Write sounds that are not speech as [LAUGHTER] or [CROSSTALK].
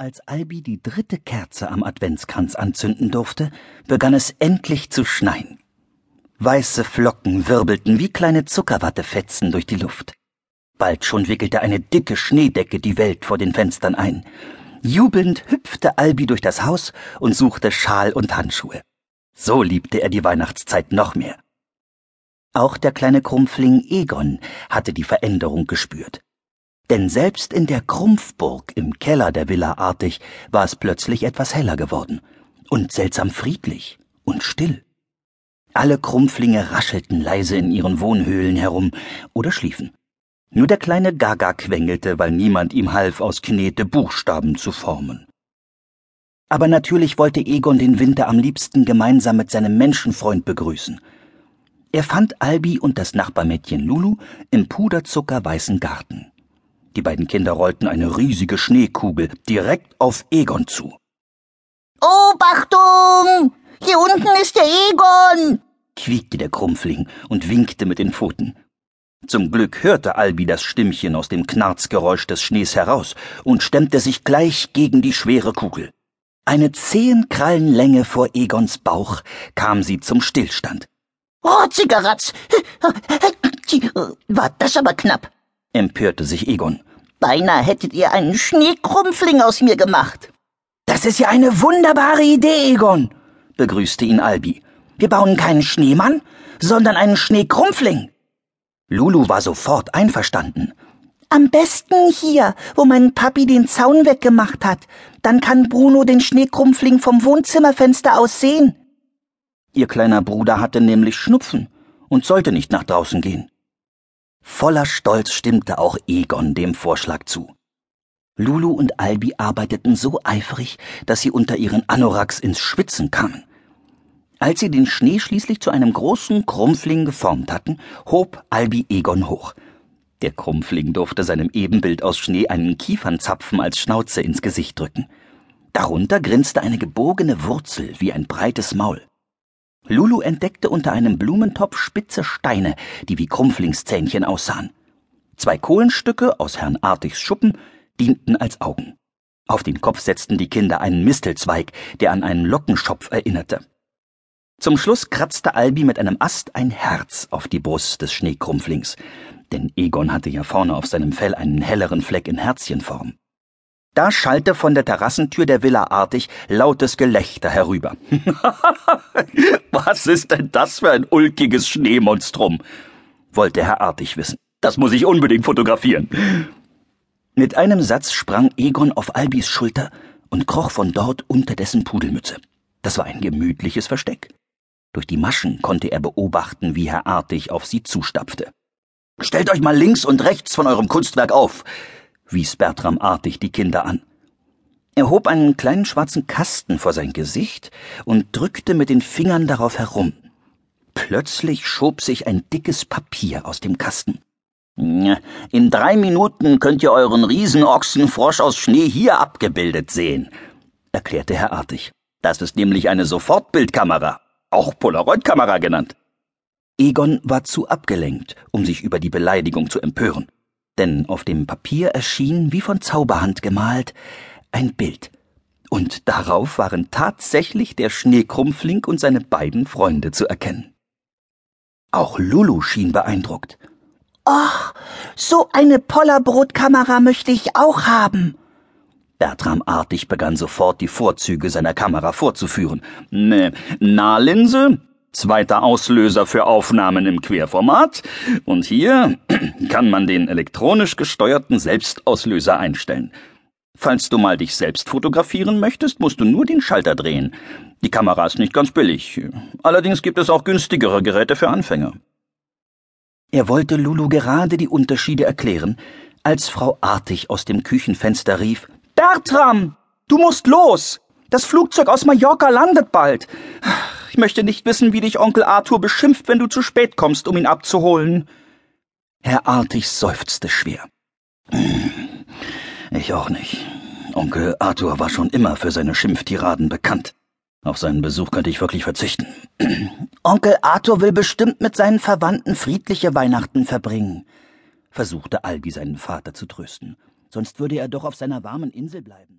Als Albi die dritte Kerze am Adventskranz anzünden durfte, begann es endlich zu schneien. Weiße Flocken wirbelten wie kleine Zuckerwattefetzen durch die Luft. Bald schon wickelte eine dicke Schneedecke die Welt vor den Fenstern ein. Jubelnd hüpfte Albi durch das Haus und suchte Schal und Handschuhe. So liebte er die Weihnachtszeit noch mehr. Auch der kleine Krumpfling Egon hatte die Veränderung gespürt. Denn selbst in der Krumpfburg im Keller der Villa Artig war es plötzlich etwas heller geworden und seltsam friedlich und still. Alle Krumpflinge raschelten leise in ihren Wohnhöhlen herum oder schliefen. Nur der kleine Gaga quengelte, weil niemand ihm half, aus Knete Buchstaben zu formen. Aber natürlich wollte Egon den Winter am liebsten gemeinsam mit seinem Menschenfreund begrüßen. Er fand Albi und das Nachbarmädchen Lulu im puderzuckerweißen Garten. Die beiden Kinder rollten eine riesige Schneekugel direkt auf Egon zu. Obachtung! Hier unten ist der Egon! quiekte der Krumpfling und winkte mit den Pfoten. Zum Glück hörte Albi das Stimmchen aus dem Knarzgeräusch des Schnees heraus und stemmte sich gleich gegen die schwere Kugel. Eine zehn Krallenlänge vor Egons Bauch kam sie zum Stillstand. Oh, Zigaratz! War das aber knapp, empörte sich Egon. Beinahe hättet ihr einen Schneekrumpfling aus mir gemacht. Das ist ja eine wunderbare Idee, Egon, begrüßte ihn Albi. Wir bauen keinen Schneemann, sondern einen Schneekrumpfling. Lulu war sofort einverstanden. Am besten hier, wo mein Papi den Zaun weggemacht hat. Dann kann Bruno den Schneekrumpfling vom Wohnzimmerfenster aus sehen. Ihr kleiner Bruder hatte nämlich Schnupfen und sollte nicht nach draußen gehen. Voller Stolz stimmte auch Egon dem Vorschlag zu. Lulu und Albi arbeiteten so eifrig, dass sie unter ihren Anoraks ins Schwitzen kamen. Als sie den Schnee schließlich zu einem großen Krumpfling geformt hatten, hob Albi Egon hoch. Der Krumpfling durfte seinem Ebenbild aus Schnee einen Kiefernzapfen als Schnauze ins Gesicht drücken. Darunter grinste eine gebogene Wurzel wie ein breites Maul. Lulu entdeckte unter einem Blumentopf spitze Steine, die wie Krumpflingszähnchen aussahen. Zwei Kohlenstücke aus Herrn Artigs Schuppen dienten als Augen. Auf den Kopf setzten die Kinder einen Mistelzweig, der an einen Lockenschopf erinnerte. Zum Schluss kratzte Albi mit einem Ast ein Herz auf die Brust des Schneekrumpflings, denn Egon hatte ja vorne auf seinem Fell einen helleren Fleck in Herzchenform. Da schallte von der Terrassentür der Villa artig lautes Gelächter herüber. [LAUGHS] [LAUGHS] Was ist denn das für ein ulkiges Schneemonstrum? wollte Herr Artig wissen. Das muss ich unbedingt fotografieren. Mit einem Satz sprang Egon auf Albis Schulter und kroch von dort unter dessen Pudelmütze. Das war ein gemütliches Versteck. Durch die Maschen konnte er beobachten, wie Herr Artig auf sie zustapfte. Stellt euch mal links und rechts von eurem Kunstwerk auf, wies Bertram artig die Kinder an. Er hob einen kleinen schwarzen Kasten vor sein Gesicht und drückte mit den Fingern darauf herum. Plötzlich schob sich ein dickes Papier aus dem Kasten. In drei Minuten könnt ihr euren Riesenochsenfrosch aus Schnee hier abgebildet sehen, erklärte Herr Artig. Das ist nämlich eine Sofortbildkamera, auch Polaroidkamera genannt. Egon war zu abgelenkt, um sich über die Beleidigung zu empören denn auf dem Papier erschien, wie von Zauberhand gemalt, ein Bild. Und darauf waren tatsächlich der Schneekrumpfling und seine beiden Freunde zu erkennen. Auch Lulu schien beeindruckt. Och, so eine Pollerbrotkamera möchte ich auch haben. Bertram artig begann sofort die Vorzüge seiner Kamera vorzuführen. Ne, Nahlinse, zweiter Auslöser für Aufnahmen im Querformat. Und hier [CLEARS THROAT] kann man den elektronisch gesteuerten Selbstauslöser einstellen. Falls du mal dich selbst fotografieren möchtest, musst du nur den Schalter drehen. Die Kamera ist nicht ganz billig. Allerdings gibt es auch günstigere Geräte für Anfänger. Er wollte Lulu gerade die Unterschiede erklären, als Frau Artig aus dem Küchenfenster rief Bertram, du musst los. Das Flugzeug aus Mallorca landet bald. Ich möchte nicht wissen, wie dich Onkel Arthur beschimpft, wenn du zu spät kommst, um ihn abzuholen. Herr Artig seufzte schwer. Ich auch nicht. Onkel Arthur war schon immer für seine Schimpftiraden bekannt. Auf seinen Besuch könnte ich wirklich verzichten. [CLEARS THROAT] Onkel Arthur will bestimmt mit seinen Verwandten friedliche Weihnachten verbringen, versuchte Albi seinen Vater zu trösten. Sonst würde er doch auf seiner warmen Insel bleiben.